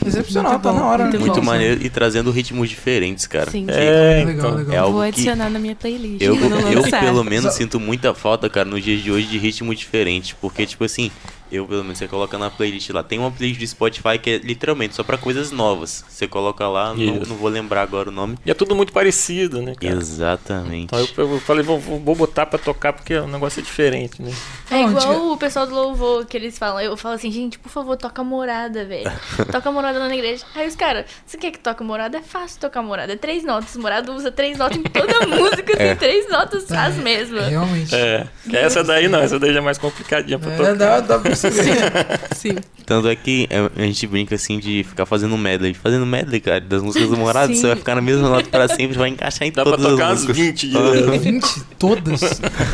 Excepcional, Muito tá bom, na hora. muito né? Muito bom. maneiro e trazendo ritmos diferentes, cara. Sim. É, Legal, então... legal. É algo Vou que adicionar na minha playlist. eu, eu lançar. pelo menos Só- sinto muita falta, cara, nos dias de hoje de ritmo diferente. Porque, tipo assim, Eu, pelo menos, você coloca na playlist lá. Tem uma playlist do Spotify que é literalmente só pra coisas novas. Você coloca lá, não, não vou lembrar agora o nome. E é tudo muito parecido, né, cara? Exatamente. Então eu, eu falei, vou, vou botar pra tocar porque o negócio é diferente, né? É igual o pessoal do louvor que eles falam. Eu falo assim, gente, por favor, toca morada, velho. <laughs> Toca morada na igreja. Aí os caras, você quer que toque morada? É fácil tocar morada. É três notas. Morada usa três notas em toda a <laughs> música, assim, três notas as mesmas. Realmente. É. Essa daí não, essa daí já é mais complicadinha pra É, tocar. dá, dá pra <laughs> perceber. Sim. Tanto é que é, a gente brinca assim de ficar fazendo medley. Fazendo medley, cara, das músicas do Morado. Sim. Você vai ficar na mesma nota pra sempre, vai encaixar em Dá pra todas tocar as umas músicas. 20 direto. 20? Todas?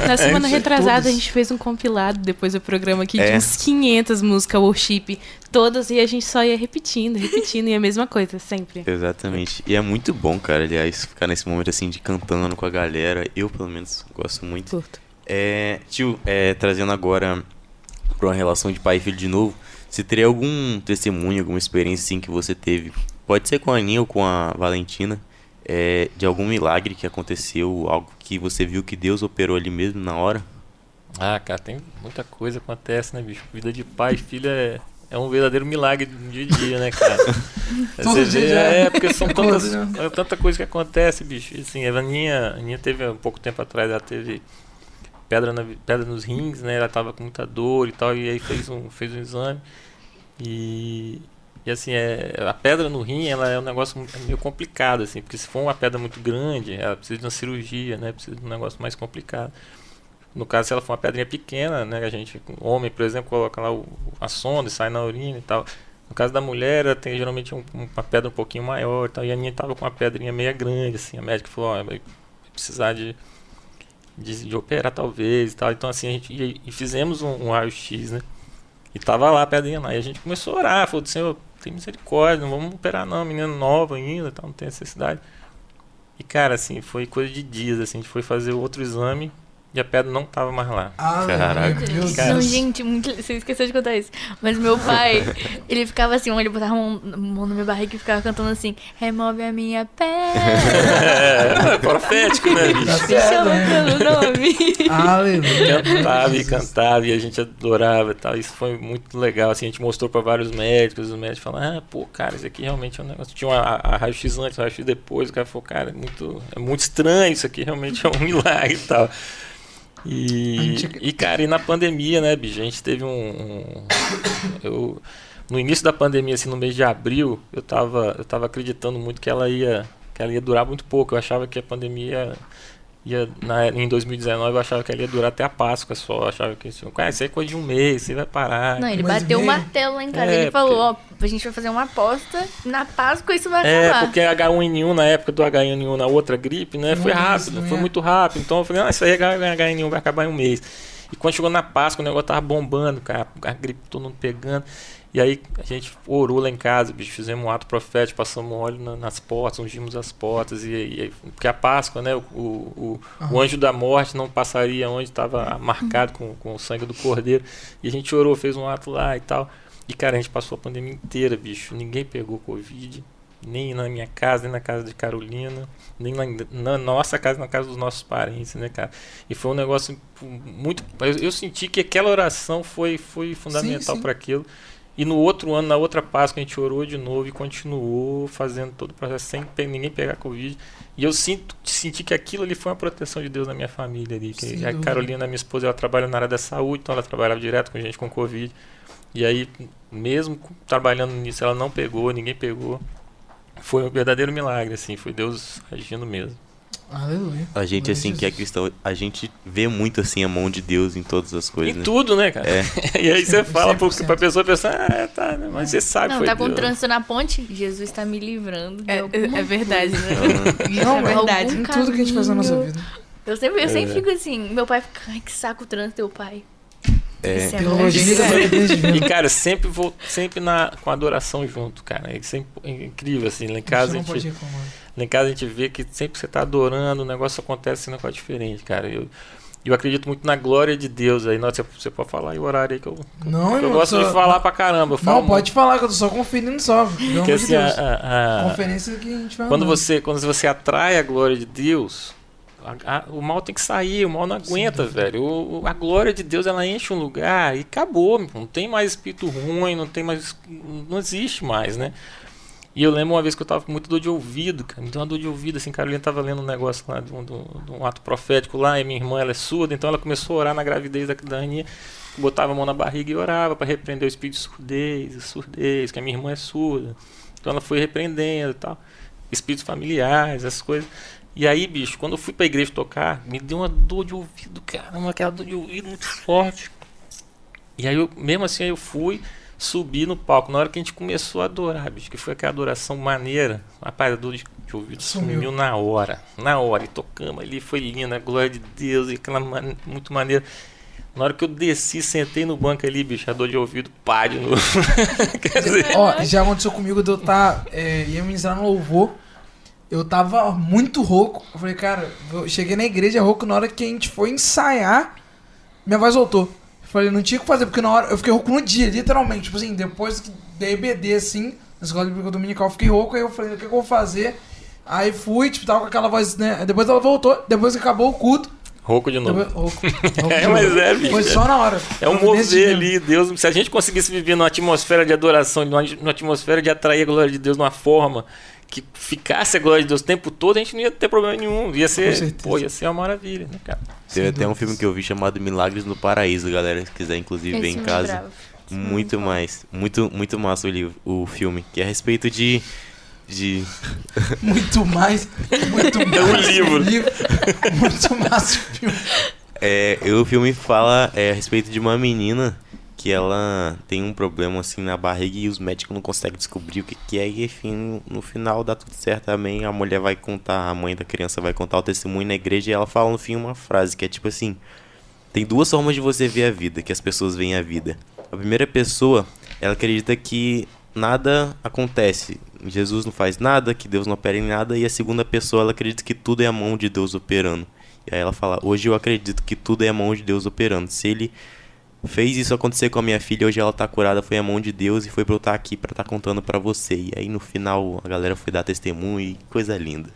Na semana isso, retrasada, todas. a gente fez um compilado depois do programa aqui É. de uns 500 músicas worship, todas, e a gente só ia repetindo, repetindo, e a mesma coisa, sempre. Exatamente. E é muito bom, cara, aliás, ficar nesse momento assim de cantando com a galera. Eu, pelo menos, gosto muito. Curto. É, tio, é, trazendo agora pra uma relação de pai e filho de novo, você teria algum testemunho, alguma experiência assim que você teve? Pode ser com a Aninha ou com a Valentina, é, de algum milagre que aconteceu, algo que você viu que Deus operou ali mesmo na hora? Ah, cara, tem muita coisa que acontece, né, bicho? Vida de pai e filho é, é um verdadeiro milagre do dia a dia, né, cara? <laughs> Todo Você dia vê, já é, porque são <laughs> tantas, é tanta coisa que acontece, bicho. Assim, a Aninha, a Aninha teve, um pouco tempo atrás, ela teve pedra, na, pedra nos rins, né? Ela tava com muita dor e tal, e aí fez um, fez um exame. E, e assim, é, a pedra no rim, ela é um negócio meio complicado, assim, porque se for uma pedra muito grande, ela precisa de uma cirurgia, né? Precisa de um negócio mais complicado. No caso, se ela for uma pedrinha pequena, né? A gente, homem, por exemplo, coloca lá o, a sonda e sai na urina e tal. No caso da mulher, ela tem geralmente um- uma pedra um pouquinho maior e tal. E a minha tava com uma pedrinha meia grande, assim. A médica falou, ó, vai precisar de, de, de operar talvez e tal. Então, assim, a gente e, e fizemos um, um raio-x, né? E tava lá a pedrinha lá. E a gente começou a orar, falou, Senhor, tem misericórdia, não vamos operar não, menina nova ainda, tal, não tem necessidade. E, cara, assim, foi coisa de dias, assim. A gente foi fazer outro exame e a pedra não tava mais lá. Ah, Caraca. meu Deus. Não, gente, muito... você esqueceu de contar isso. Mas meu pai, <laughs> ele ficava assim, ele botava a mão, mão na minha barriga e ficava cantando assim: remove a minha pedra, É, <laughs> é profético, né, bicho? Tá me certo, chama né? pelo nome. <laughs> Aleluia. cantava e cantava e a gente adorava e tal. Isso foi muito legal. Assim, a gente mostrou pra vários médicos, os médicos falaram, ah, pô, cara, isso aqui realmente é um negócio. Tinha uma, a, a raio-x antes, a raio-x depois, o cara falou, cara, é muito, é muito estranho, isso aqui realmente é um milagre e tal. E, gente- e, cara, e na pandemia, né, bicho, a gente teve um. um- eu, no início da pandemia, assim, no mês de abril, eu tava, eu tava acreditando muito que ela ia. Que ela ia durar muito pouco. Eu achava que a pandemia ia, na, em 2019 eu achava que ela ia durar até a Páscoa só. Eu achava que assim, isso aí é coisa de um mês, você vai parar. Não, ele Mas bateu o meio- martelo lá em casa. É, ele falou: Ó, a gente vai fazer uma aposta. Na Páscoa isso vai É, acabar. porque H1N1 na época do H1N1 na outra gripe, né? Foi Nossa, rápido, né? foi muito rápido. Então eu falei, ah, isso aí H1N1 vai acabar em um mês. E quando chegou na Páscoa, o negócio tava bombando, cara, a gripe todo mundo pegando. E aí a gente orou lá em casa, bicho, fizemos um ato profético, passamos óleo na- nas portas, ungimos as portas, e, e- porque a Páscoa, né, o, o, o, o anjo da morte não passaria onde estava marcado com, com o sangue do cordeiro. E a gente orou, fez um ato lá e tal. E cara, a gente passou a pandemia inteira, bicho, ninguém pegou Covid, nem na minha casa, nem na casa de Carolina, nem na, na nossa casa, na casa dos nossos parentes, né, cara? E foi um negócio muito. Eu, eu senti que aquela oração foi, foi fundamental para aquilo. E no outro ano, na outra Páscoa, a gente orou de novo e continuou fazendo todo o processo sem ninguém pegar Covid. E eu sinto, senti que aquilo ali foi uma proteção de Deus na minha família ali. Que a. Carolina, minha esposa, ela trabalha na área da saúde, então ela trabalhava direto com gente com Covid. E aí, mesmo trabalhando nisso, ela não pegou, ninguém pegou. Foi um verdadeiro milagre, assim, foi Deus agindo mesmo. Aleluia. A gente, Glória assim, que é cristão, a gente vê muito, assim, a mão de Deus em todas as coisas, em né? tudo, né, cara? É. <laughs> e aí você fala pro, 100%. pra pessoa, a pessoa, ah, tá, né, mas você sabe, Não, foi tá com Deus. trânsito na ponte? Jesus tá me livrando. É, é verdade, né? Não, é mas verdade. Em tudo que a gente faz na nossa vida. Eu sempre, eu sempre É. fico assim, meu pai fica, ai que saco o trânsito, teu pai. É. É de <laughs> E, cara, sempre vou, sempre na, com a adoração junto, cara. Isso é imp- é incrível, assim. Lá em casa, a gente, lá em casa a gente vê que sempre você tá adorando, o negócio acontece um negócio diferente, cara. Eu, eu acredito muito na glória de Deus aí. Nossa, você, você pode falar aí o horário aí que eu, Não, que eu gosto só- de falar pra caramba. Eu falo Não, pode falar, que eu tô só conferindo só. Pelo muito, amor Porque de assim, a- Deus. a- a- Conferência que a gente vai quando andando. você quando você atrai a glória de Deus a- a- o mal tem que sair, o mal não aguenta, velho. O- a glória de Deus ela enche um lugar e acabou. Não tem mais espírito ruim, não tem mais. Não existe mais, né? E eu lembro uma vez que eu tava com muita dor de ouvido, cara. Me deu uma dor de ouvido, assim, Carolina tava lendo um negócio lá, de um, de um- de um ato profético lá, e minha irmã, ela é surda, então ela começou a orar na gravidez da, da Aninha, botava a mão na barriga e orava para repreender o espírito de surdez, surdez, que a minha irmã é surda. Então ela foi repreendendo e tal. Espíritos familiares, essas coisas. E aí, bicho, quando eu fui pra igreja tocar, me deu uma dor de ouvido, caramba, aquela dor de ouvido muito forte. E aí, eu, mesmo assim, eu fui, subi no palco. Na hora que a gente começou a adorar, bicho, que foi aquela adoração maneira, rapaz, a dor de, de ouvido Sumiu. sumiu. na hora. Na hora. E tocamos ali, foi lindo, a glória de Deus, e aquela man- muito maneira. Na hora que eu desci, sentei no banco ali, bicho, a dor de ouvido, pá, de novo. <laughs> Quer dizer, Ó, já aconteceu comigo de eu estar. é, ia ministrar no louvor. Eu tava muito rouco. Eu falei, cara, eu cheguei na igreja rouco na hora que a gente foi ensaiar. Minha voz voltou. Eu falei, não tinha o que fazer, porque na hora. Eu fiquei rouco no dia, literalmente. Tipo assim, depois que dei EBD assim, na escola de bíblica dominical, eu fiquei rouco. Aí eu falei, o que, eu vou fazer? Aí fui, tipo, tava com aquela voz, né? Depois ela voltou. Depois que acabou o culto. rouco de novo. Depois, rouco, <laughs> rouco É, de mas novo. é, bicho. Foi só na hora. É um mover ali, Deus. Se a gente conseguisse viver numa atmosfera de adoração, numa, numa atmosfera de atrair a glória de Deus de uma forma que ficasse a glória de Deus o tempo todo, a gente não ia ter problema nenhum. Ia ser, pô, ia ser uma maravilha, né, cara? Teve Sem até um filme que eu vi chamado Milagres no Paraíso, galera. Se quiser, inclusive, ver em casa. lembrava. Muito mais. Muito, muito massa o, livro, o filme. Que é a respeito de. De. <laughs> Muito mais. Muito mais. um livro. Muito mais o filme. É, o filme fala é, a respeito de uma menina que ela tem um problema assim na barriga e os médicos não conseguem descobrir o que, que é. E enfim, no final dá tudo certo também. A mulher vai contar, a mãe da criança vai contar o testemunho na igreja e ela fala no fim uma frase que é tipo assim: Tem duas formas de você ver a vida, que as pessoas veem a vida. A primeira pessoa, ela acredita que nada acontece. Jesus não faz nada, que Deus não opera em nada. E a segunda pessoa, ela acredita que tudo é a mão de Deus operando. E aí ela fala: Hoje eu acredito que tudo é a mão de Deus operando. Se ele fez isso acontecer com a minha filha, hoje ela tá curada, foi a mão de Deus e foi pra eu estar aqui pra estar contando pra você. E aí no final a galera foi dar testemunho e coisa linda.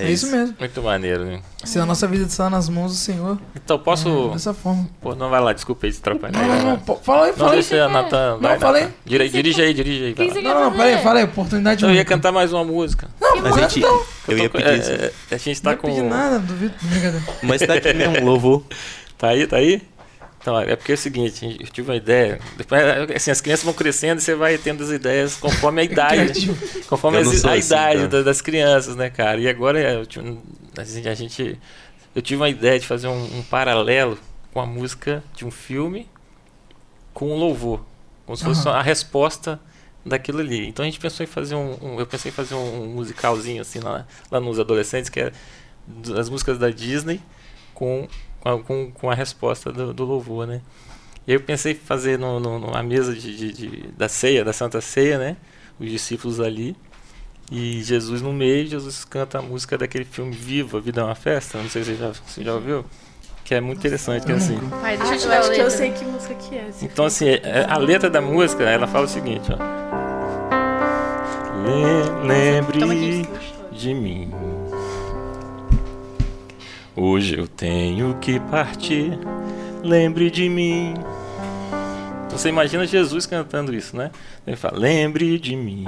É, isso mesmo. Muito maneiro, né? Se a nossa vida está nas mãos do Senhor, Então, posso. é dessa forma. Pô, não vai lá, desculpa aí te atrapalhar. Não, não, não. Fala aí, Não, fala aí. deixa a Natan. Vai, falei. Natan. Dire- Dirige aí, dirige aí. que Não, quer não, pera aí, fala aí. Oportunidade Eu ia cantar mais uma música. Mas a gente, eu Eu ia pedir é, isso. é, a gente Não tá ia com. pedir nada, duvido. Mas tá aqui mesmo, louvor. Tá aí, tá aí? Então, é porque é o seguinte, eu tive uma ideia. Depois, assim, as crianças vão crescendo e você vai tendo as ideias conforme a <laughs> idade. Conforme as- a assim, idade tá? da- das crianças, né, cara? E agora eu tive- a gente-. Eu tive uma ideia de fazer um, um paralelo com a música de um filme com um louvor. Como se fosse Aham. a resposta daquilo ali. Então a gente pensou em fazer um. um- eu pensei em fazer um musicalzinho assim lá, lá nos adolescentes, que é das músicas da Disney com, com, a, com, com a resposta do, do louvor, né? E eu pensei em fazer no, no, numa mesa de, de- de- da ceia, da Santa Ceia, né? Os discípulos ali. E Jesus no meio, Jesus canta a música daquele filme Viva, a Vida é uma Festa. Não sei se você já, você já ouviu. Que é muito interessante, que é assim. Pai, deixa eu acho que eu sei que música que é. Então, assim, é- a letra da música, ela fala o seguinte, ó. Le- lembre de mim. Hoje eu tenho que partir. Lembre de mim. Você imagina Jesus cantando isso, né? Ele fala: Lembre de mim.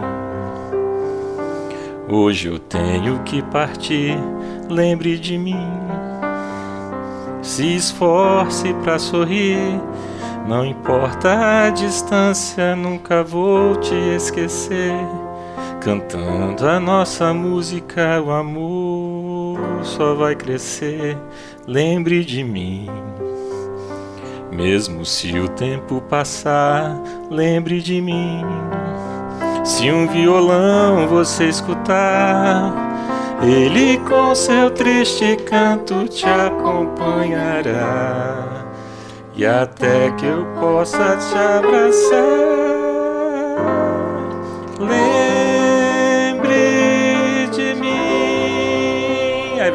Hoje eu tenho que partir. Lembre de mim. Se esforce para sorrir. Não importa a distância, nunca vou te esquecer. Cantando a nossa música, o amor só vai crescer. Lembre de mim. Mesmo se o tempo passar, lembre de mim. Se um violão você escutar, ele com seu triste canto te acompanhará. E até que eu possa te abraçar,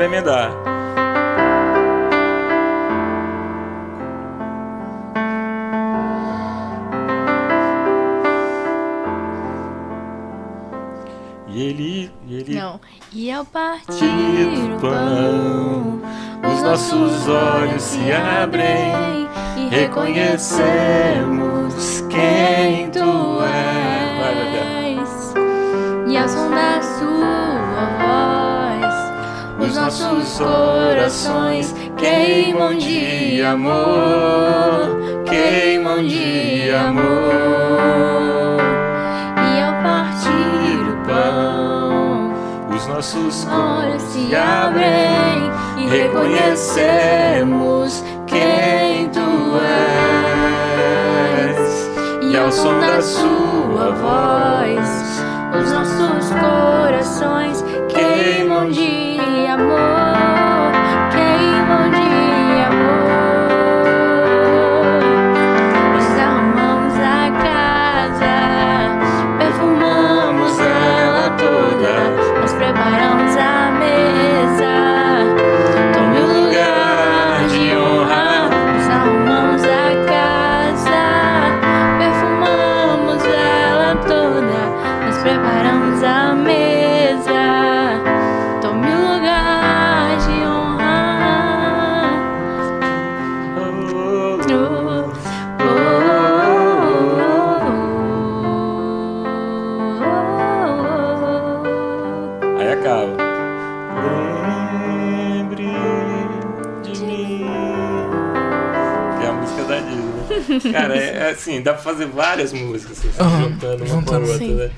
vai emendar. E ele, e ele Não. E ao partir Tira o o pão, os nossos olhos se abrem e reconhecemos quem tu és. E ao som da sua voz, os nossos corações queimam de amor, queimam de amor. E ao partir o pão, Os nossos olhos se abrem e reconhecemos quem tu és. E ao som da sua voz, os nossos corações queimam de amor, <laughs> Cara, é, é assim, dá pra fazer várias músicas assim, Aham, juntando uma juntando, com a outra, sim. né?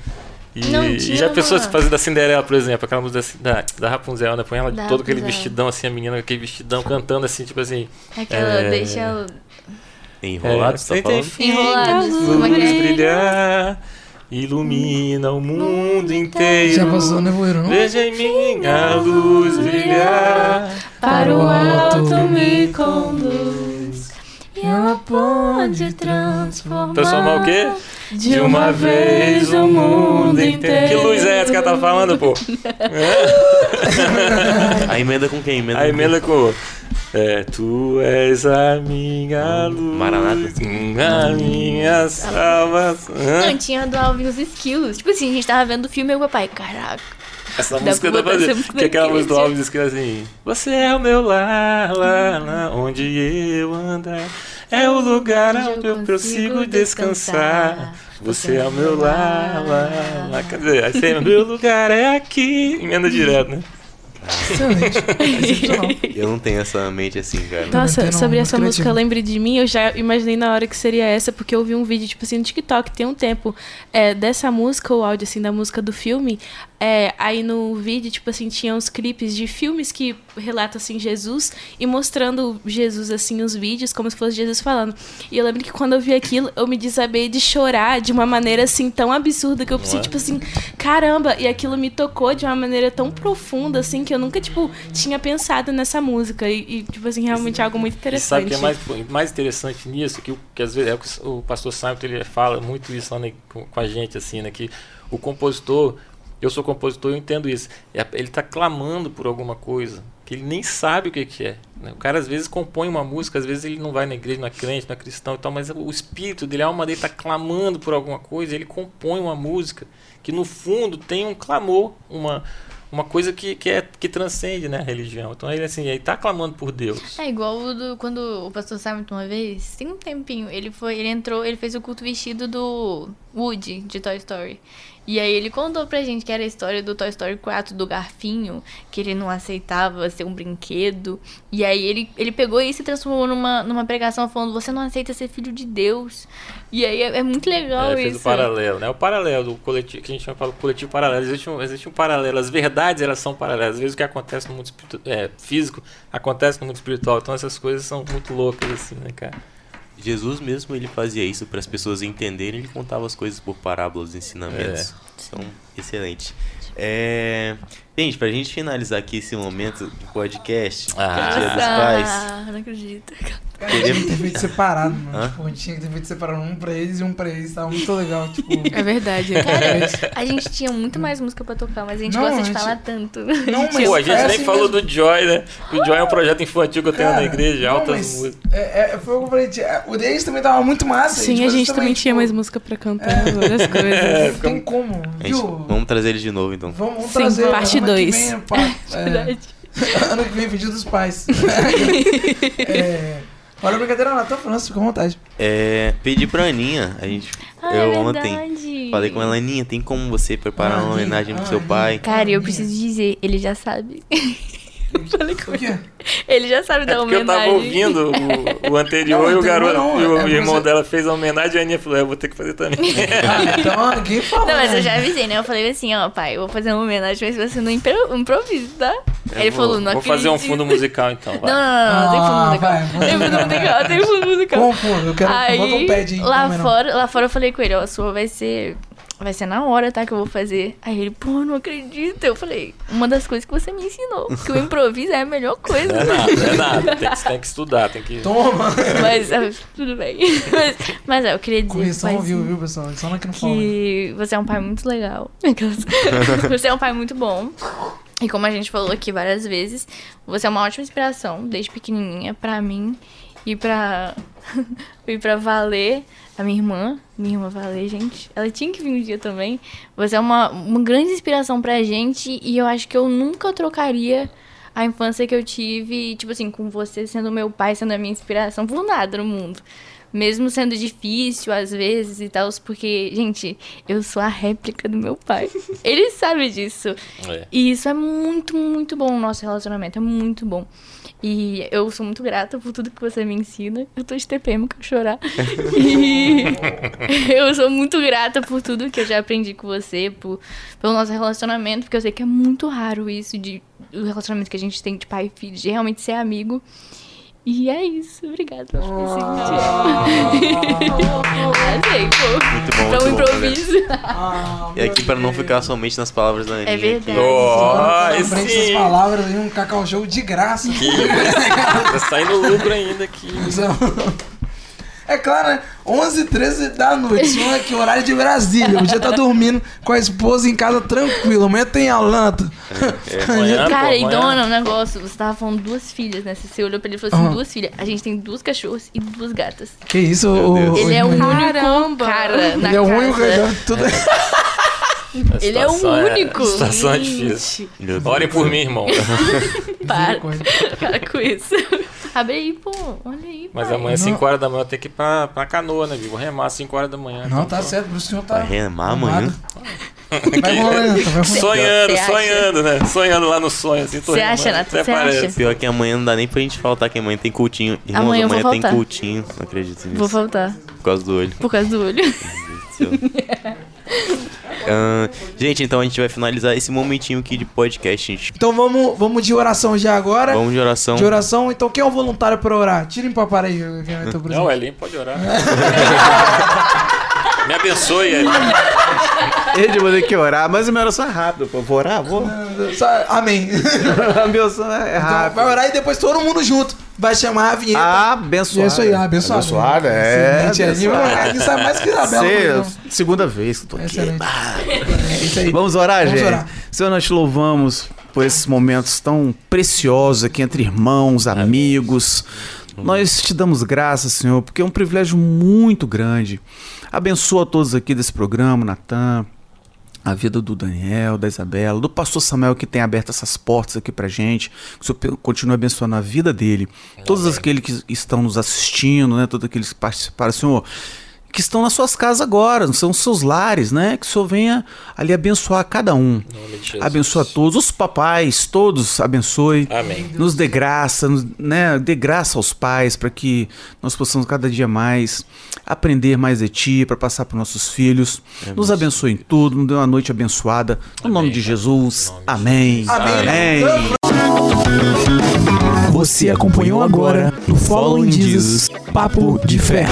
E, Não, e já pensou se fazer da Cinderela, por exemplo, aquela música da, da, Rapunzel, né? Põe ela Da todo aquele Rapunzel. vestidão, assim, a menina com aquele vestidão cantando assim, tipo assim. Aquela, É. deixa ela. Enrolado, você tá falando? Enrolados, Luz é é? brilhar, ilumina o mundo inteiro. Já passou, né, Voeiro? Não? Veja em mim a luz brilhar. Para o alto me conduz. Ela pode transformar. Transformar o quê? De uma vez o mundo inteiro. Que luz é essa que ela tá falando, pô? <laughs> A emenda com quem? Emenda A emenda com. É, tu és a minha luz. Maranata. A minha salvação. Não, tinha do Alvin os esquilos. Tipo assim, a gente tava vendo o filme e o papai, caraca. Essa Dá música dá pra fazer. Que é aquela música do que é assim. Você é o meu lar, lá, lá, onde eu andar. É o lugar onde eu consigo descansar. Você é o meu lar, lá, lá. Quer dizer, aí você, meu lugar é aqui. Emenda direto, né? Excelente. <laughs> Eu não tenho essa mente assim, cara. Nossa, sobre essa música criativo. Lembre de Mim, eu já imaginei na hora que seria essa, porque eu vi um vídeo, tipo assim, no TikTok, tem um tempo, é, dessa música, o áudio, assim, da música do filme, é, aí no vídeo, tipo assim, tinha uns clipes de filmes que relatam, assim, Jesus, e mostrando Jesus, assim, os vídeos, como se fosse Jesus falando. E eu lembro que quando eu vi aquilo, eu me desabei de chorar de uma maneira, assim, tão absurda, que eu pensei, tipo assim, caramba, e aquilo me tocou de uma maneira tão profunda, assim, que eu nunca, tipo, tinha pensado nessa música. E, e, tipo assim, realmente é algo muito E sabe interessante. o que é mais, mais interessante nisso? Que, que às vezes é o que o pastor Simon ele fala muito isso lá né, com a gente, assim, né? Que o compositor, eu sou compositor eu entendo isso. É- Ele está clamando por alguma coisa que ele nem sabe o que, que é. né? O cara às vezes compõe uma música, às vezes ele não vai na igreja, não é crente, não é cristão e tal, mas o espírito dele, a alma dele está clamando por alguma coisa, ele compõe uma música que no fundo tem um clamor, uma, uma coisa que, que, é, que transcende né, a religião. Então ele assim, ele está clamando por Deus. É igual o do, quando o pastor Simon uma vez, tem um tempinho, ele foi, ele entrou, ele fez o culto vestido do Woody de Toy Story. E aí ele contou pra gente que era a história do Toy Story 4 do garfinho, que ele não aceitava ser um brinquedo. E aí ele, ele pegou isso e transformou numa, numa pregação falando: "Você não aceita ser filho de Deus". E aí é, é muito legal É, fez isso. o paralelo, né? O paralelo do coletivo, que a gente chama de coletivo paralelo. Existe um, existe um paralelo. As verdades, elas são paralelas. Às vezes o que acontece no mundo é, físico acontece no mundo espiritual. Então essas coisas são muito loucas, assim, né, cara? Jesus mesmo ele fazia isso para as pessoas entenderem, ele contava as coisas por parábolas, ensinamentos. Então, excelente. É... Gente, pra gente finalizar aqui esse momento do podcast, Ah. Dia dos Pais, Ah, não acredito. Cara, a gente tinha que ter feito separado, mano. Hã? Tipo, a gente tinha que ter feito separado um pra eles e um pra eles. Tava muito legal, tipo... É verdade. <laughs> Cara, a gente tinha muito mais música pra tocar, mas a gente Não, gosta a de gente- falar tanto. Não, <laughs> mas Pô, a gente é nem assim falou mesmo. do Joy, né? Que o Joy é um projeto infantil que eu tenho Cara, na igreja, não, altas músicas. É, é, foi o que eu falei. tinha- O deles também tava muito massa. Sim, a fazia gente também tinha tipo, mais música pra cantar, várias coisas. Não tem como, a gente- viu? vamos trazer ele de novo então. Vamos, vamos Sim, trazer. parte dois. vem, pá, <laughs> é, Verdade. ano que vem, vídeo dos pais. <laughs> é... Olha a brincadeira, Natan França, fica à vontade. É, pedi pra Aninha, a gente, Ah, eu é ontem falei com ela, Aninha, tem como você preparar uma Aninha, homenagem pro seu pai? Cara, eu preciso dizer, ele já sabe. <laughs> Falei com quê? Ele já sabe É da porque eu homenagem. tava ouvindo o, o anterior Não, e o garoto não, e o é irmão você- dela fez a homenagem e a Aninha falou, "É, eu vou ter que fazer também. <laughs> Ah, então ninguém falou. Não, mas né? eu já avisei, né? Eu falei assim, ó, pai, eu vou fazer uma homenagem, mas vai ser no impro- improviso, tá? Aí ele Eu vou- falou, não Vou fazer um acredito. fundo musical então, Não, vai. não, não, não, tem fundo Ah, musical. vai, vai. Tem fundo musical, tem fundo musical. Como, pô? Eu quero Aí, um pad aí. lá é não? fora, lá fora eu falei com ele, ó, a sua vai ser. Vai ser na hora, tá? Que eu vou fazer. Aí ele, pô, não acredito. Eu falei, uma das coisas que você me ensinou. Que o improviso é a melhor coisa. É nada, é nada. Tem que, tem que estudar, tem que. Toma! Mas, ah, tudo bem. <laughs> Mas, mas é, eu queria dizer. Correção ao vivo, viu, pessoal? Só não que não fala. Que você é um pai muito legal. <laughs> <laughs> você é um pai muito bom. E como a gente falou aqui várias vezes, você é uma ótima inspiração, desde pequenininha, pra mim e pra. <laughs> e pra Valer, a minha irmã. Minha irmã Valer, gente. Ela tinha que vir um dia também. Você é uma, uma grande inspiração pra gente e eu acho que eu nunca trocaria a infância que eu tive, tipo assim, com você sendo meu pai, sendo a minha inspiração, por nada no mundo. Mesmo sendo difícil às vezes e tal, porque, gente, eu sou a réplica do meu pai. <laughs> Ele sabe disso. É. E isso é muito, muito bom o nosso relacionamento, é muito bom. E eu sou muito grata por tudo que você me ensina. Eu tô de TPM que eu chorar. <laughs> E <laughs> eu sou muito grata por tudo que eu já aprendi com você, por, pelo nosso relacionamento, porque eu sei que é muito raro isso de o relacionamento que a gente tem de pai e filho, de realmente ser amigo. E é isso, obrigada. Arrasei, pô. Muito bom, Pra um muito bom, improviso. Ah, E aqui pra não ficar somente nas palavras da Aninha. É verdade. Na aí frente das palavras aí, um cacau show de graça. <laughs> Tá saindo lucro ainda aqui. É claro, né? 11 13 da noite. Isso é que horário de Brasília. O dia tá dormindo com a esposa em casa tranquilo. Amanhã tem aula. Nata. <laughs> Amanhã, Cara, pô, e dona, um negócio. Você tava falando duas filhas, né? Você olhou pra ele e falou assim: Aham. duas filhas. A gente tem duas cachorras e duas gatas. Que isso, o, Ele é o único Caramba. cara na Ele é o único. ele- Tudo... A <laughs> Ele é o situação único. A situação é difícil. Orem do por mim, irmão. <laughs> Para, Coisa. para com isso. Abre aí, pô. Olha aí, Mas pai. amanhã, Não. 5 horas da manhã, eu tenho que ir pra, pra canoa, né? Vou remar 5 horas da manhã. Não, então tá tô certo. Por isso que o senhor tá. Vai remar amanhã? Vai rolando, vai. <laughs> Sonhando, acha? sonhando, né? Sonhando lá no sonho, assim, tô Você acha, Nath? Você acha? Pior que amanhã não dá nem pra gente faltar que amanhã tem cultinho. Irmãos, Amanhã amanhã tem faltar. cultinho. Não acredito nisso. Vou voltar. Por causa do olho. Por causa do olho. <laughs> Gente, então a gente vai finalizar esse momentinho aqui de podcast, gente. Então vamos, vamos de oração já agora. Vamos de oração. De oração. Então quem é o voluntário pra orar? Tirem pra parar aí. o Não, o Elinho pode orar. <laughs> Me abençoe, Elinho. Ele vai ter que orar, mas a minha oração é rápida. pô. Vou orar? Vou. Só- Amém. <laughs> a minha oração é Então, rápida. vai orar e depois todo mundo junto. Vai chamar a vinheta. Abençoada. É isso aí, abençoado. Abençoada, é. Excelente. abençoada. Ele sabe mais que a Isabela. Sei, segunda vez que eu tô aqui. Excelente. É isso aí. Vamos orar, Vamos gente? orar. Senhor, nós te louvamos por esses momentos tão preciosos aqui entre irmãos, amigos. Nós te damos graças, Senhor, porque é um privilégio muito grande. Abençoa todos aqui desse programa, Natan, a vida do Daniel, da Isabela, do pastor Samuel que tem aberto essas portas aqui pra gente. Que o Senhor continue abençoando a vida dele. Todos aqueles que estão nos assistindo, né? Todos aqueles que participaram, Senhor que estão nas suas casas agora, são os seus lares, né? Que o Senhor venha ali abençoar cada um. Abençoa todos, os papais, todos abençoe. Amém. Nos dê graça, nos- né? Dê graça aos pais para que nós possamos cada dia mais aprender mais de ti, para passar para nossos filhos. Nos abençoe em tudo, nos dê uma noite abençoada. No nome de Jesus. Amém. Amém. Amém. Você acompanhou agora no Following Jesus Papo de Fé.